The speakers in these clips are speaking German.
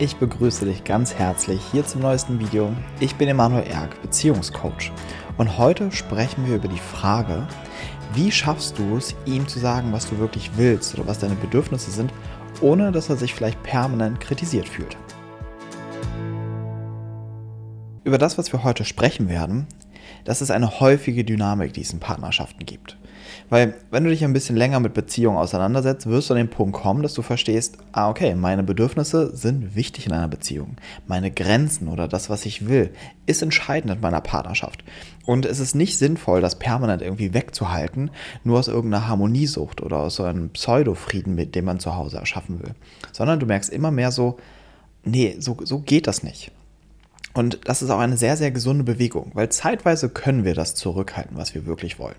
Ich begrüße dich ganz herzlich hier zum neuesten Video. Ich bin Emanuel Erk, Beziehungscoach. Und heute sprechen wir über die Frage, wie schaffst du es, ihm zu sagen, was du wirklich willst oder was deine Bedürfnisse sind, ohne dass er sich vielleicht permanent kritisiert fühlt. Über das, was wir heute sprechen werden, das ist eine häufige Dynamik, die es in Partnerschaften gibt. Weil, wenn du dich ein bisschen länger mit Beziehungen auseinandersetzt, wirst du an den Punkt kommen, dass du verstehst, ah, okay, meine Bedürfnisse sind wichtig in einer Beziehung. Meine Grenzen oder das, was ich will, ist entscheidend in meiner Partnerschaft. Und es ist nicht sinnvoll, das permanent irgendwie wegzuhalten, nur aus irgendeiner Harmoniesucht oder aus so einem Pseudo-Frieden, mit dem man zu Hause erschaffen will. Sondern du merkst immer mehr so, nee, so, so geht das nicht. Und das ist auch eine sehr, sehr gesunde Bewegung, weil zeitweise können wir das zurückhalten, was wir wirklich wollen.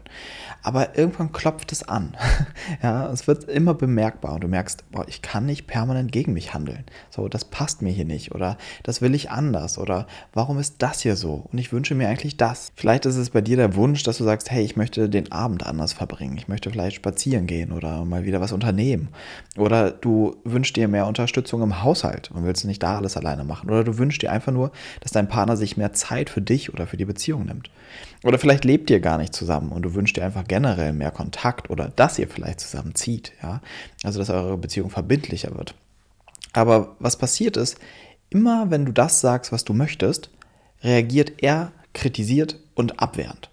Aber irgendwann klopft es an. ja, es wird immer bemerkbar und du merkst, boah, ich kann nicht permanent gegen mich handeln. So, das passt mir hier nicht oder das will ich anders oder warum ist das hier so und ich wünsche mir eigentlich das. Vielleicht ist es bei dir der Wunsch, dass du sagst, hey, ich möchte den Abend anders verbringen. Ich möchte vielleicht spazieren gehen oder mal wieder was unternehmen. Oder du wünschst dir mehr Unterstützung im Haushalt und willst nicht da alles alleine machen. Oder du wünschst dir einfach nur, dass dein Partner sich mehr Zeit für dich oder für die Beziehung nimmt. Oder vielleicht lebt ihr gar nicht zusammen und du wünschst dir einfach generell mehr Kontakt oder dass ihr vielleicht zusammen zieht, ja. Also dass eure Beziehung verbindlicher wird. Aber was passiert ist, immer wenn du das sagst, was du möchtest, reagiert er kritisiert und abwehrend.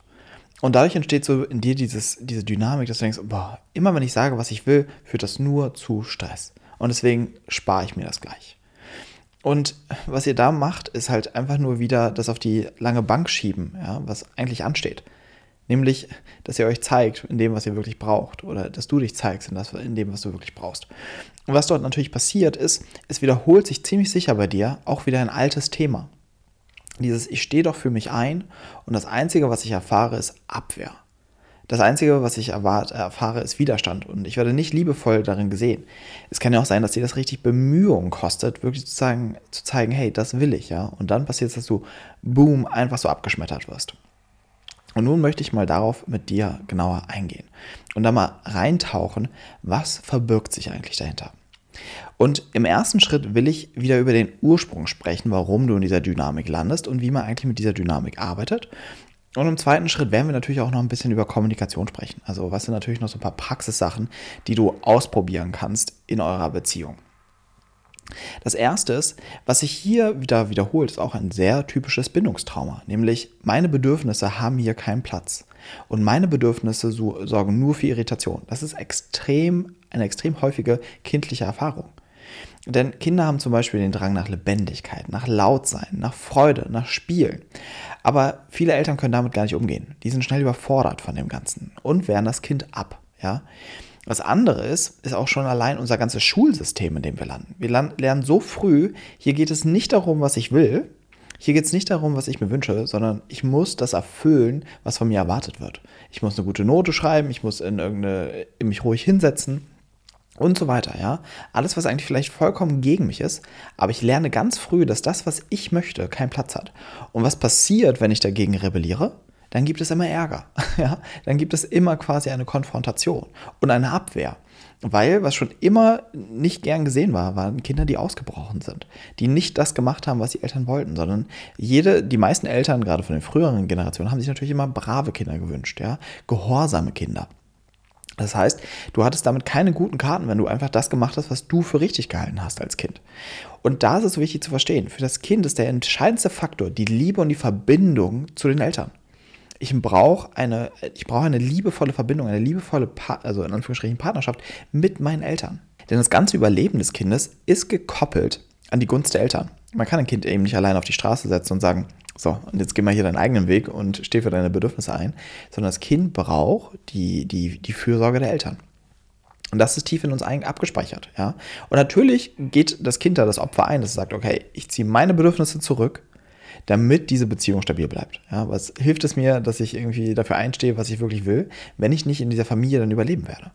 Und dadurch entsteht so in dir dieses, diese Dynamik, dass du denkst, boah, immer wenn ich sage, was ich will, führt das nur zu Stress. Und deswegen spare ich mir das gleich. Und was ihr da macht, ist halt einfach nur wieder das auf die lange Bank schieben, ja, was eigentlich ansteht. Nämlich, dass ihr euch zeigt in dem, was ihr wirklich braucht. Oder dass du dich zeigst in, das, in dem, was du wirklich brauchst. Und was dort natürlich passiert ist, es wiederholt sich ziemlich sicher bei dir auch wieder ein altes Thema. Dieses Ich stehe doch für mich ein und das Einzige, was ich erfahre, ist Abwehr. Das Einzige, was ich erwarte, erfahre, ist Widerstand und ich werde nicht liebevoll darin gesehen. Es kann ja auch sein, dass dir das richtig Bemühungen kostet, wirklich zu, sagen, zu zeigen, hey, das will ich, ja. Und dann passiert es, dass du, boom, einfach so abgeschmettert wirst. Und nun möchte ich mal darauf mit dir genauer eingehen und da mal reintauchen, was verbirgt sich eigentlich dahinter. Und im ersten Schritt will ich wieder über den Ursprung sprechen, warum du in dieser Dynamik landest und wie man eigentlich mit dieser Dynamik arbeitet. Und im zweiten Schritt werden wir natürlich auch noch ein bisschen über Kommunikation sprechen. Also was sind natürlich noch so ein paar Praxissachen, die du ausprobieren kannst in eurer Beziehung. Das erste ist, was sich hier wieder wiederholt, ist auch ein sehr typisches Bindungstrauma, nämlich meine Bedürfnisse haben hier keinen Platz und meine Bedürfnisse sorgen nur für Irritation. Das ist extrem, eine extrem häufige kindliche Erfahrung. Denn Kinder haben zum Beispiel den Drang nach Lebendigkeit, nach Lautsein, nach Freude, nach Spiel. Aber viele Eltern können damit gar nicht umgehen. Die sind schnell überfordert von dem Ganzen und wehren das Kind ab. Ja? Das andere ist, ist auch schon allein unser ganzes Schulsystem, in dem wir landen. Wir lernen so früh, hier geht es nicht darum, was ich will, hier geht es nicht darum, was ich mir wünsche, sondern ich muss das erfüllen, was von mir erwartet wird. Ich muss eine gute Note schreiben, ich muss in irgendeine, in mich ruhig hinsetzen und so weiter, ja. Alles, was eigentlich vielleicht vollkommen gegen mich ist, aber ich lerne ganz früh, dass das, was ich möchte, keinen Platz hat. Und was passiert, wenn ich dagegen rebelliere? Dann gibt es immer Ärger, ja. Dann gibt es immer quasi eine Konfrontation und eine Abwehr. Weil, was schon immer nicht gern gesehen war, waren Kinder, die ausgebrochen sind, die nicht das gemacht haben, was die Eltern wollten, sondern jede, die meisten Eltern, gerade von den früheren Generationen, haben sich natürlich immer brave Kinder gewünscht, ja, gehorsame Kinder. Das heißt, du hattest damit keine guten Karten, wenn du einfach das gemacht hast, was du für richtig gehalten hast als Kind. Und da ist es so wichtig zu verstehen, für das Kind ist der entscheidendste Faktor die Liebe und die Verbindung zu den Eltern. Ich brauche eine, ich eine liebevolle Verbindung, eine liebevolle, pa also in Anführungsstrichen Partnerschaft mit meinen Eltern. Denn das ganze Überleben des Kindes ist gekoppelt an die Gunst der Eltern. Man kann ein Kind eben nicht allein auf die Straße setzen und sagen, so, und jetzt geh mal hier deinen eigenen Weg und steh für deine Bedürfnisse ein, sondern das Kind braucht die, die, die Fürsorge der Eltern. Und das ist tief in uns abgespeichert, ja. Und natürlich geht das Kind da das Opfer ein, das sagt, okay, ich ziehe meine Bedürfnisse zurück, damit diese Beziehung stabil bleibt. Ja, was hilft es mir, dass ich irgendwie dafür einstehe, was ich wirklich will, wenn ich nicht in dieser Familie dann überleben werde?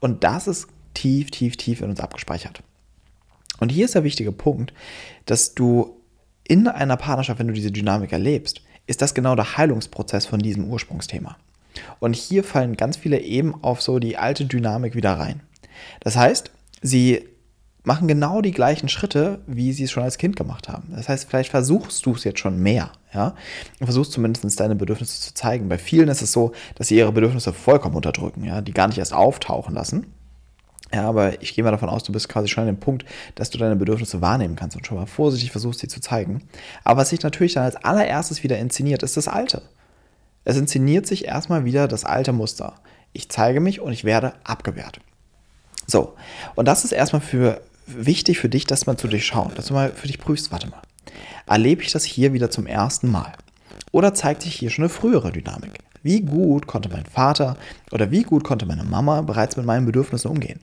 Und das ist tief, tief, tief in uns abgespeichert. Und hier ist der wichtige Punkt, dass du in einer Partnerschaft, wenn du diese Dynamik erlebst, ist das genau der Heilungsprozess von diesem Ursprungsthema. Und hier fallen ganz viele eben auf so die alte Dynamik wieder rein. Das heißt, sie machen genau die gleichen Schritte, wie sie es schon als Kind gemacht haben. Das heißt, vielleicht versuchst du es jetzt schon mehr, ja, und versuchst zumindest deine Bedürfnisse zu zeigen. Bei vielen ist es so, dass sie ihre Bedürfnisse vollkommen unterdrücken, ja, die gar nicht erst auftauchen lassen. Ja, aber ich gehe mal davon aus, du bist quasi schon an dem Punkt, dass du deine Bedürfnisse wahrnehmen kannst und schon mal vorsichtig versuchst, sie zu zeigen. Aber was sich natürlich dann als allererstes wieder inszeniert, ist das Alte. Es inszeniert sich erstmal wieder das alte Muster. Ich zeige mich und ich werde abgewehrt. So, und das ist erstmal für wichtig für dich, dass man zu dich schaut, dass du mal für dich prüfst, warte mal, erlebe ich das hier wieder zum ersten Mal? Oder zeigt sich hier schon eine frühere Dynamik? Wie gut konnte mein Vater oder wie gut konnte meine Mama bereits mit meinen Bedürfnissen umgehen?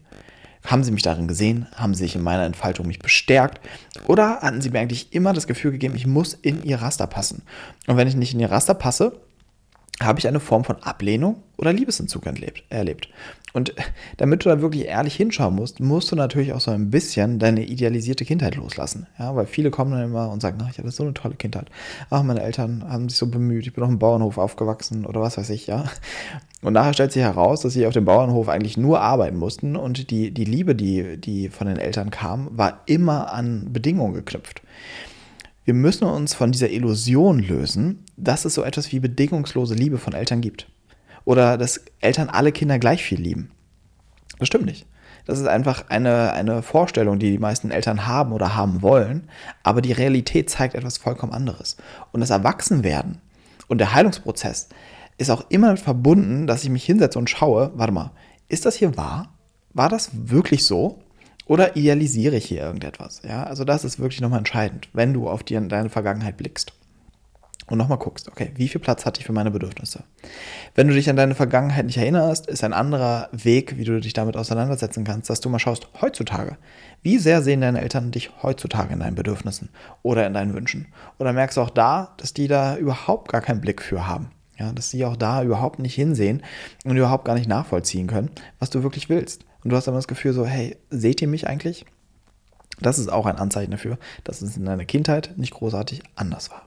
Haben sie mich darin gesehen? Haben sie sich in meiner Entfaltung mich bestärkt? Oder hatten sie mir eigentlich immer das Gefühl gegeben, ich muss in ihr Raster passen? Und wenn ich nicht in ihr Raster passe, habe ich eine Form von Ablehnung oder Liebesentzug erlebt. Und damit du da wirklich ehrlich hinschauen musst, musst du natürlich auch so ein bisschen deine idealisierte Kindheit loslassen. Ja, weil viele kommen dann immer und sagen, ach, ich hatte so eine tolle Kindheit. Ach, meine Eltern haben sich so bemüht, ich bin auf dem Bauernhof aufgewachsen oder was weiß ich, ja. Und nachher stellt sich heraus, dass sie auf dem Bauernhof eigentlich nur arbeiten mussten und die, die Liebe, die, die von den Eltern kam, war immer an Bedingungen geknüpft. Wir müssen uns von dieser Illusion lösen, dass es so etwas wie bedingungslose Liebe von Eltern gibt oder dass Eltern alle Kinder gleich viel lieben. Das stimmt nicht. Das ist einfach eine, eine Vorstellung, die die meisten Eltern haben oder haben wollen, aber die Realität zeigt etwas vollkommen anderes. Und das Erwachsenwerden und der Heilungsprozess ist auch immer verbunden, dass ich mich hinsetze und schaue, warte mal, ist das hier wahr? War das wirklich so? Oder idealisiere ich hier irgendetwas? Ja, also das ist wirklich nochmal entscheidend, wenn du auf die, deine Vergangenheit blickst und nochmal guckst, okay, wie viel Platz hatte ich für meine Bedürfnisse? Wenn du dich an deine Vergangenheit nicht erinnerst, ist ein anderer Weg, wie du dich damit auseinandersetzen kannst, dass du mal schaust, heutzutage, wie sehr sehen deine Eltern dich heutzutage in deinen Bedürfnissen oder in deinen Wünschen? Oder merkst du auch da, dass die da überhaupt gar keinen Blick für haben? Ja, dass sie auch da überhaupt nicht hinsehen und überhaupt gar nicht nachvollziehen können, was du wirklich willst. Und du hast dann das Gefühl so, hey, seht ihr mich eigentlich? Das ist auch ein Anzeichen dafür, dass es in deiner Kindheit nicht großartig anders war.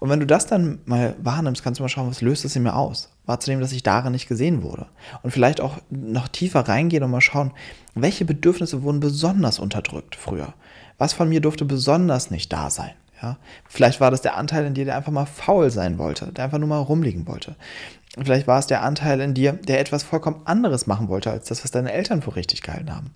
Und wenn du das dann mal wahrnimmst, kannst du mal schauen, was löst es in mir aus? Wahrzunehmen, dass ich darin nicht gesehen wurde. Und vielleicht auch noch tiefer reingehen und mal schauen, welche Bedürfnisse wurden besonders unterdrückt früher? Was von mir durfte besonders nicht da sein? Ja? Vielleicht war das der Anteil in dir, der einfach mal faul sein wollte, der einfach nur mal rumliegen wollte. Vielleicht war es der Anteil in dir, der etwas vollkommen anderes machen wollte, als das, was deine Eltern für richtig gehalten haben.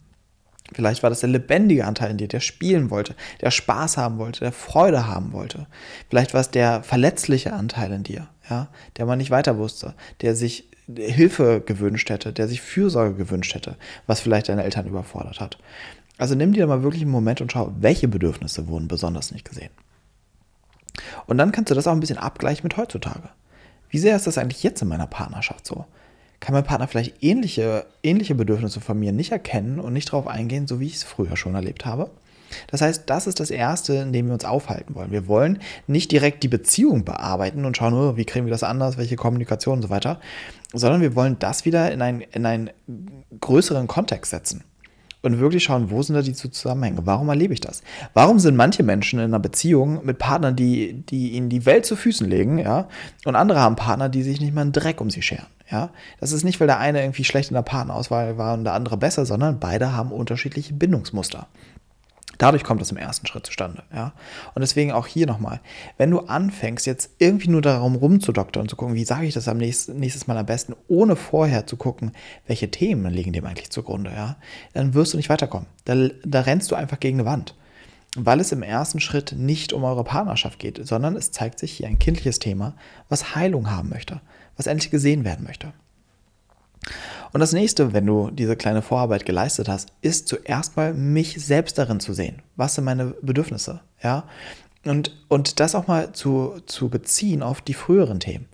Vielleicht war das der lebendige Anteil in dir, der spielen wollte, der Spaß haben wollte, der Freude haben wollte. Vielleicht war es der verletzliche Anteil in dir, ja, der man nicht weiter wusste, der sich Hilfe gewünscht hätte, der sich Fürsorge gewünscht hätte, was vielleicht deine Eltern überfordert hat. Also nimm dir mal wirklich einen Moment und schau, welche Bedürfnisse wurden besonders nicht gesehen. Und dann kannst du das auch ein bisschen abgleichen mit heutzutage. Wie sehr ist das eigentlich jetzt in meiner Partnerschaft so? kann mein Partner vielleicht ähnliche, ähnliche Bedürfnisse von mir nicht erkennen und nicht darauf eingehen, so wie ich es früher schon erlebt habe. Das heißt, das ist das Erste, in dem wir uns aufhalten wollen. Wir wollen nicht direkt die Beziehung bearbeiten und schauen, oh, wie kriegen wir das anders, welche Kommunikation und so weiter, sondern wir wollen das wieder in, ein, in einen größeren Kontext setzen und wirklich schauen, wo sind da die Zusammenhänge? Warum erlebe ich das? Warum sind manche Menschen in einer Beziehung mit Partnern, die, die ihnen die Welt zu Füßen legen, ja, und andere haben Partner, die sich nicht mal einen Dreck um sie scheren? Ja, das ist nicht, weil der eine irgendwie schlecht in der Partnerauswahl war und der andere besser, sondern beide haben unterschiedliche Bindungsmuster. Dadurch kommt es im ersten Schritt zustande. Ja? Und deswegen auch hier nochmal, wenn du anfängst, jetzt irgendwie nur darum rumzudoktern und zu gucken, wie sage ich das am nächsten, nächstes Mal am besten, ohne vorher zu gucken, welche Themen liegen dem eigentlich zugrunde, ja, dann wirst du nicht weiterkommen. Da, da rennst du einfach gegen eine Wand. Weil es im ersten Schritt nicht um eure Partnerschaft geht, sondern es zeigt sich hier ein kindliches Thema, was Heilung haben möchte, was endlich gesehen werden möchte. Und das nächste, wenn du diese kleine Vorarbeit geleistet hast, ist zuerst mal mich selbst darin zu sehen. Was sind meine Bedürfnisse? Ja. Und, und das auch mal zu, zu beziehen auf die früheren Themen.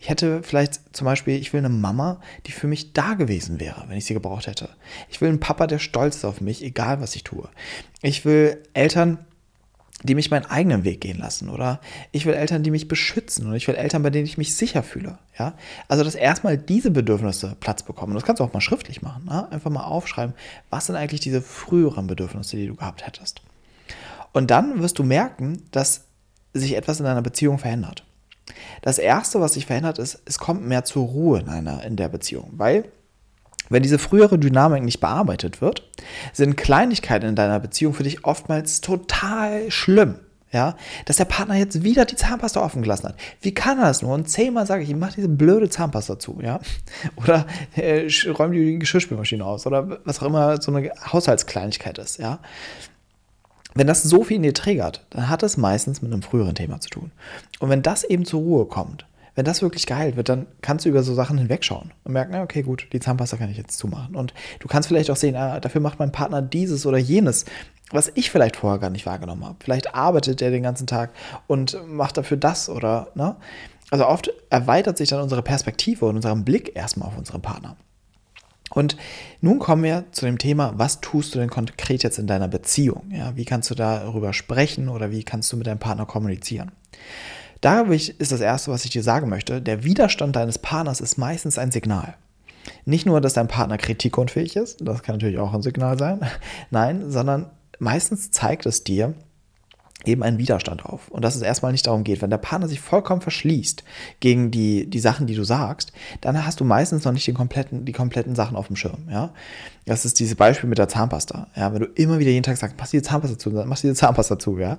Ich hätte vielleicht zum Beispiel, ich will eine Mama, die für mich da gewesen wäre, wenn ich sie gebraucht hätte. Ich will einen Papa, der stolz ist auf mich, egal was ich tue. Ich will Eltern, die mich meinen eigenen Weg gehen lassen oder ich will Eltern, die mich beschützen und ich will Eltern, bei denen ich mich sicher fühle. Ja, also dass erstmal diese Bedürfnisse Platz bekommen. Das kannst du auch mal schriftlich machen. Ne? Einfach mal aufschreiben, was sind eigentlich diese früheren Bedürfnisse, die du gehabt hättest. Und dann wirst du merken, dass sich etwas in deiner Beziehung verändert. Das erste, was sich verändert, ist, es kommt mehr zur Ruhe in einer in der Beziehung, weil Wenn diese frühere Dynamik nicht bearbeitet wird, sind Kleinigkeiten in deiner Beziehung für dich oftmals total schlimm. Ja, dass der Partner jetzt wieder die Zahnpasta offen gelassen hat. Wie kann er das nur? Und zehnmal sage ich ihm, mach diese blöde Zahnpasta zu, ja. Oder äh, räum die Geschirrspülmaschine aus oder was auch immer so eine Haushaltskleinigkeit ist, ja. Wenn das so viel in dir triggert, dann hat es meistens mit einem früheren Thema zu tun. Und wenn das eben zur Ruhe kommt, wenn das wirklich geheilt wird, dann kannst du über so Sachen hinwegschauen und merken, okay, gut, die Zahnpasta kann ich jetzt zumachen. Und du kannst vielleicht auch sehen, ah, dafür macht mein Partner dieses oder jenes, was ich vielleicht vorher gar nicht wahrgenommen habe. Vielleicht arbeitet er den ganzen Tag und macht dafür das oder, ne? Also oft erweitert sich dann unsere Perspektive und unseren Blick erstmal auf unseren Partner. Und nun kommen wir zu dem Thema, was tust du denn konkret jetzt in deiner Beziehung? Ja, wie kannst du darüber sprechen oder wie kannst du mit deinem Partner kommunizieren? Da ist das Erste, was ich dir sagen möchte, der Widerstand deines Partners ist meistens ein Signal. Nicht nur, dass dein Partner kritikunfähig ist, das kann natürlich auch ein Signal sein, nein, sondern meistens zeigt es dir, eben einen Widerstand auf. Und dass es erstmal nicht darum geht, wenn der Partner sich vollkommen verschließt gegen die, die Sachen, die du sagst, dann hast du meistens noch nicht den kompletten, die kompletten Sachen auf dem Schirm. Ja? Das ist dieses Beispiel mit der Zahnpasta. Ja? Wenn du immer wieder jeden Tag sagst, mach diese Zahnpasta zu, machst du diese Zahnpasta zu, ja,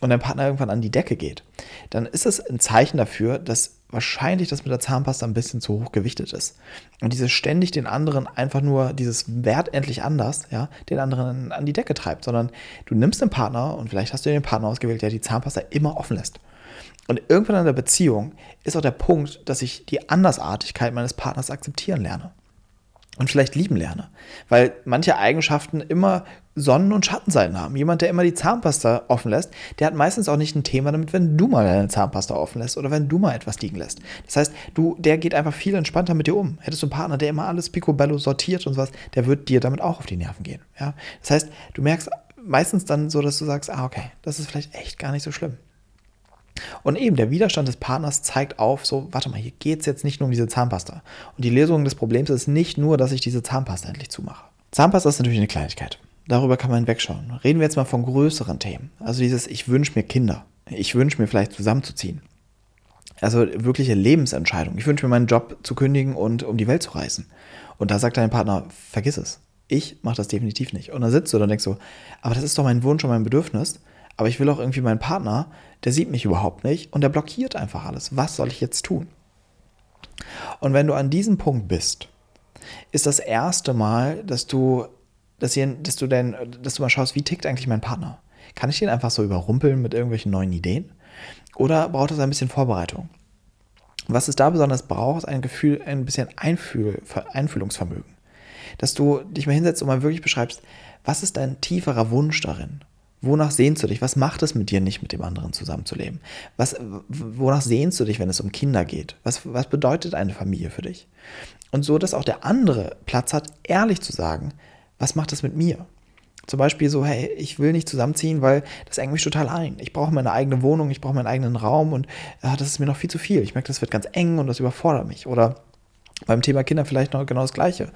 und dein Partner irgendwann an die Decke geht, dann ist es ein Zeichen dafür, dass wahrscheinlich das mit der Zahnpasta ein bisschen zu hoch gewichtet ist. Und dieses ständig den anderen einfach nur dieses Wert endlich anders, ja, den anderen an die Decke treibt, sondern du nimmst den Partner und vielleicht hast du den Partner ausgewählt, der die Zahnpasta immer offen lässt. Und irgendwann in der Beziehung ist auch der Punkt, dass ich die Andersartigkeit meines Partners akzeptieren lerne und vielleicht lieben lerne. Weil manche Eigenschaften immer Sonnen- und Schattenseiten haben. Jemand, der immer die Zahnpasta offen lässt, der hat meistens auch nicht ein Thema damit, wenn du mal deine Zahnpasta offen lässt oder wenn du mal etwas liegen lässt. Das heißt, du, der geht einfach viel entspannter mit dir um. Hättest du einen Partner, der immer alles picobello sortiert und sowas, der wird dir damit auch auf die Nerven gehen. Ja? Das heißt, du merkst meistens dann so, dass du sagst, ah, okay, das ist vielleicht echt gar nicht so schlimm. Und eben der Widerstand des Partners zeigt auf, so, warte mal, hier geht es jetzt nicht nur um diese Zahnpasta. Und die Lösung des Problems ist nicht nur, dass ich diese Zahnpasta endlich zumache. Zahnpasta ist natürlich eine Kleinigkeit. Darüber kann man wegschauen. Reden wir jetzt mal von größeren Themen. Also dieses, ich wünsche mir Kinder. Ich wünsche mir vielleicht zusammenzuziehen. Also wirkliche Lebensentscheidung. Ich wünsche mir meinen Job zu kündigen und um die Welt zu reisen. Und da sagt dein Partner, vergiss es. Ich mache das definitiv nicht. Und dann sitzt du und denkst so, aber das ist doch mein Wunsch und mein Bedürfnis aber ich will auch irgendwie meinen Partner, der sieht mich überhaupt nicht und der blockiert einfach alles. Was soll ich jetzt tun? Und wenn du an diesem Punkt bist, ist das erste Mal, dass du, dass, ihr, dass du denn, dass du mal schaust, wie tickt eigentlich mein Partner? Kann ich den einfach so überrumpeln mit irgendwelchen neuen Ideen? Oder braucht es ein bisschen Vorbereitung? Was es da besonders braucht, ist ein Gefühl, ein bisschen Einfühl, Einfühlungsvermögen. Dass du dich mal hinsetzt und mal wirklich beschreibst, was ist dein tieferer Wunsch darin? Wonach sehnst du dich? Was macht es mit dir nicht, mit dem anderen zusammenzuleben? Was, wonach sehnst du dich, wenn es um Kinder geht? Was, was bedeutet eine Familie für dich? Und so, dass auch der andere Platz hat, ehrlich zu sagen, was macht es mit mir? Zum Beispiel so, hey, ich will nicht zusammenziehen, weil das engt mich total ein. Ich brauche meine eigene Wohnung, ich brauche meinen eigenen Raum und äh, das ist mir noch viel zu viel. Ich merke, das wird ganz eng und das überfordert mich. Oder beim Thema Kinder vielleicht noch genau das Gleiche.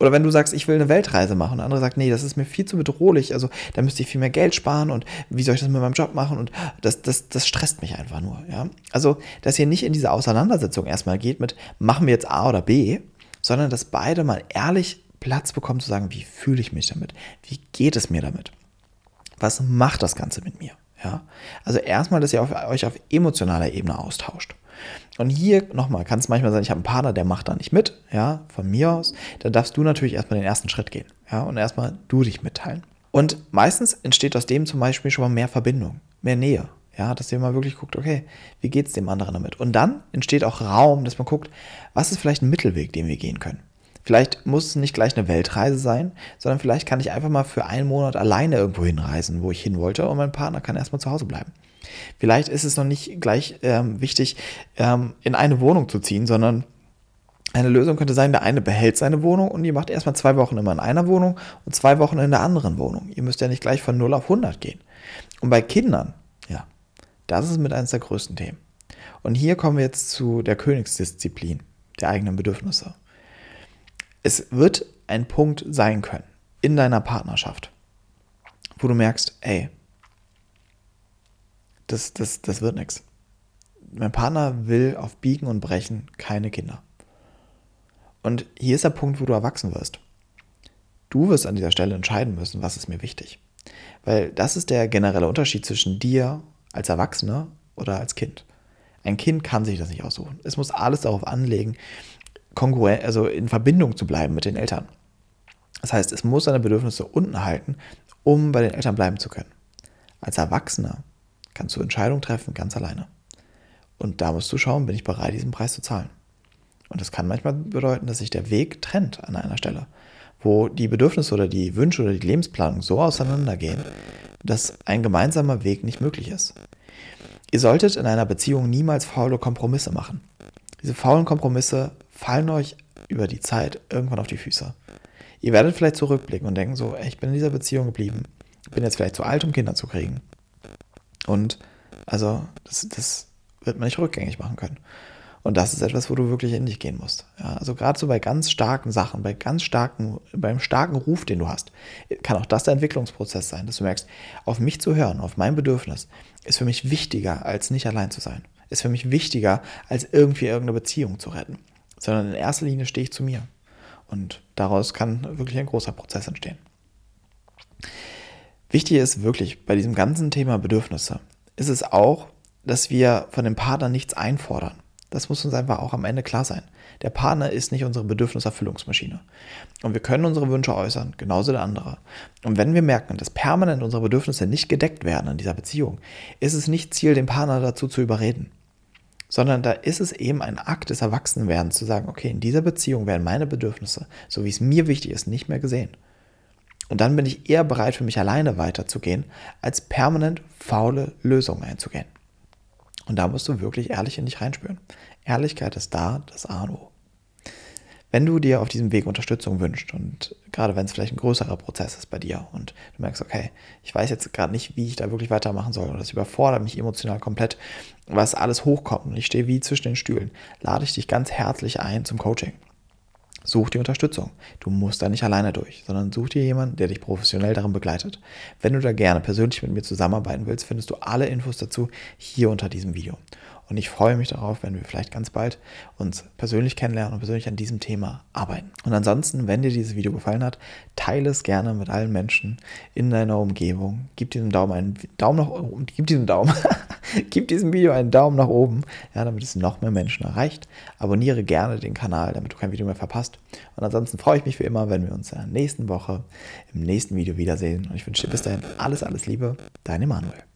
Oder wenn du sagst, ich will eine Weltreise machen und der andere sagt, nee, das ist mir viel zu bedrohlich, also da müsste ich viel mehr Geld sparen und wie soll ich das mit meinem Job machen und das, das, das stresst mich einfach nur. Ja? Also, dass hier nicht in diese Auseinandersetzung erstmal geht mit, machen wir jetzt A oder B, sondern dass beide mal ehrlich Platz bekommen zu sagen, wie fühle ich mich damit? Wie geht es mir damit? Was macht das Ganze mit mir? Ja? Also erstmal, dass ihr auf, euch auf emotionaler Ebene austauscht. Und hier nochmal, kann es manchmal sein, ich habe einen Partner, der macht da nicht mit, ja, von mir aus. Dann darfst du natürlich erstmal den ersten Schritt gehen, ja, und erstmal du dich mitteilen. Und meistens entsteht aus dem zum Beispiel schon mal mehr Verbindung, mehr Nähe, ja, dass ihr mal wirklich guckt, okay, wie geht es dem anderen damit? Und dann entsteht auch Raum, dass man guckt, was ist vielleicht ein Mittelweg, den wir gehen können. Vielleicht muss es nicht gleich eine Weltreise sein, sondern vielleicht kann ich einfach mal für einen Monat alleine irgendwo hinreisen, wo ich hin wollte und mein Partner kann erstmal zu Hause bleiben. Vielleicht ist es noch nicht gleich ähm, wichtig, ähm, in eine Wohnung zu ziehen, sondern eine Lösung könnte sein, der eine behält seine Wohnung und ihr macht erstmal zwei Wochen immer in einer Wohnung und zwei Wochen in der anderen Wohnung. Ihr müsst ja nicht gleich von 0 auf 100 gehen. Und bei Kindern, ja, das ist mit eines der größten Themen. Und hier kommen wir jetzt zu der Königsdisziplin der eigenen Bedürfnisse. Es wird ein Punkt sein können in deiner Partnerschaft, wo du merkst, ey, das, das, das wird nichts. Mein Partner will auf Biegen und Brechen keine Kinder. Und hier ist der Punkt, wo du erwachsen wirst. Du wirst an dieser Stelle entscheiden müssen, was ist mir wichtig. Weil das ist der generelle Unterschied zwischen dir als Erwachsener oder als Kind. Ein Kind kann sich das nicht aussuchen. Es muss alles darauf anlegen, also in Verbindung zu bleiben mit den Eltern. Das heißt, es muss seine Bedürfnisse unten halten, um bei den Eltern bleiben zu können. Als Erwachsener kannst du Entscheidungen treffen, ganz alleine. Und da musst du schauen, bin ich bereit, diesen Preis zu zahlen. Und das kann manchmal bedeuten, dass sich der Weg trennt an einer Stelle, wo die Bedürfnisse oder die Wünsche oder die Lebensplanung so auseinandergehen, dass ein gemeinsamer Weg nicht möglich ist. Ihr solltet in einer Beziehung niemals faule Kompromisse machen. Diese faulen Kompromisse fallen euch über die Zeit irgendwann auf die Füße. Ihr werdet vielleicht zurückblicken und denken so, ich bin in dieser Beziehung geblieben, bin jetzt vielleicht zu alt, um Kinder zu kriegen. Und also das, das wird man nicht rückgängig machen können. Und das ist etwas, wo du wirklich in dich gehen musst. Ja, also gerade so bei ganz starken Sachen, bei ganz starken, beim starken Ruf, den du hast, kann auch das der Entwicklungsprozess sein, dass du merkst, auf mich zu hören, auf mein Bedürfnis, ist für mich wichtiger, als nicht allein zu sein. Ist für mich wichtiger, als irgendwie irgendeine Beziehung zu retten. Sondern in erster Linie stehe ich zu mir. Und daraus kann wirklich ein großer Prozess entstehen. Wichtig ist wirklich bei diesem ganzen Thema Bedürfnisse, ist es auch, dass wir von dem Partner nichts einfordern. Das muss uns einfach auch am Ende klar sein. Der Partner ist nicht unsere Bedürfniserfüllungsmaschine. Und wir können unsere Wünsche äußern, genauso der andere. Und wenn wir merken, dass permanent unsere Bedürfnisse nicht gedeckt werden in dieser Beziehung, ist es nicht Ziel, den Partner dazu zu überreden. Sondern da ist es eben ein Akt des Erwachsenwerdens zu sagen, okay, in dieser Beziehung werden meine Bedürfnisse, so wie es mir wichtig ist, nicht mehr gesehen. Und dann bin ich eher bereit, für mich alleine weiterzugehen, als permanent faule Lösungen einzugehen. Und da musst du wirklich ehrlich in dich reinspüren. Ehrlichkeit ist da das A und O. Wenn du dir auf diesem Weg Unterstützung wünschst und gerade wenn es vielleicht ein größerer Prozess ist bei dir und du merkst, okay, ich weiß jetzt gerade nicht, wie ich da wirklich weitermachen soll und das überfordert mich emotional komplett, was alles hochkommt und ich stehe wie zwischen den Stühlen, lade ich dich ganz herzlich ein zum Coaching. Such dir Unterstützung. Du musst da nicht alleine durch, sondern such dir jemanden, der dich professionell darin begleitet. Wenn du da gerne persönlich mit mir zusammenarbeiten willst, findest du alle Infos dazu hier unter diesem Video. Und ich freue mich darauf, wenn wir vielleicht ganz bald uns persönlich kennenlernen und persönlich an diesem Thema arbeiten. Und ansonsten, wenn dir dieses Video gefallen hat, teile es gerne mit allen Menschen in deiner Umgebung. Gib diesem Daumen einen Daumen nach oben, gib diesem Daumen, gib diesem Video einen Daumen nach oben, ja, damit es noch mehr Menschen erreicht. Abonniere gerne den Kanal, damit du kein Video mehr verpasst. Und ansonsten freue ich mich wie immer, wenn wir uns in der nächsten Woche im nächsten Video wiedersehen. Und ich wünsche dir bis dahin alles, alles Liebe, dein Emanuel.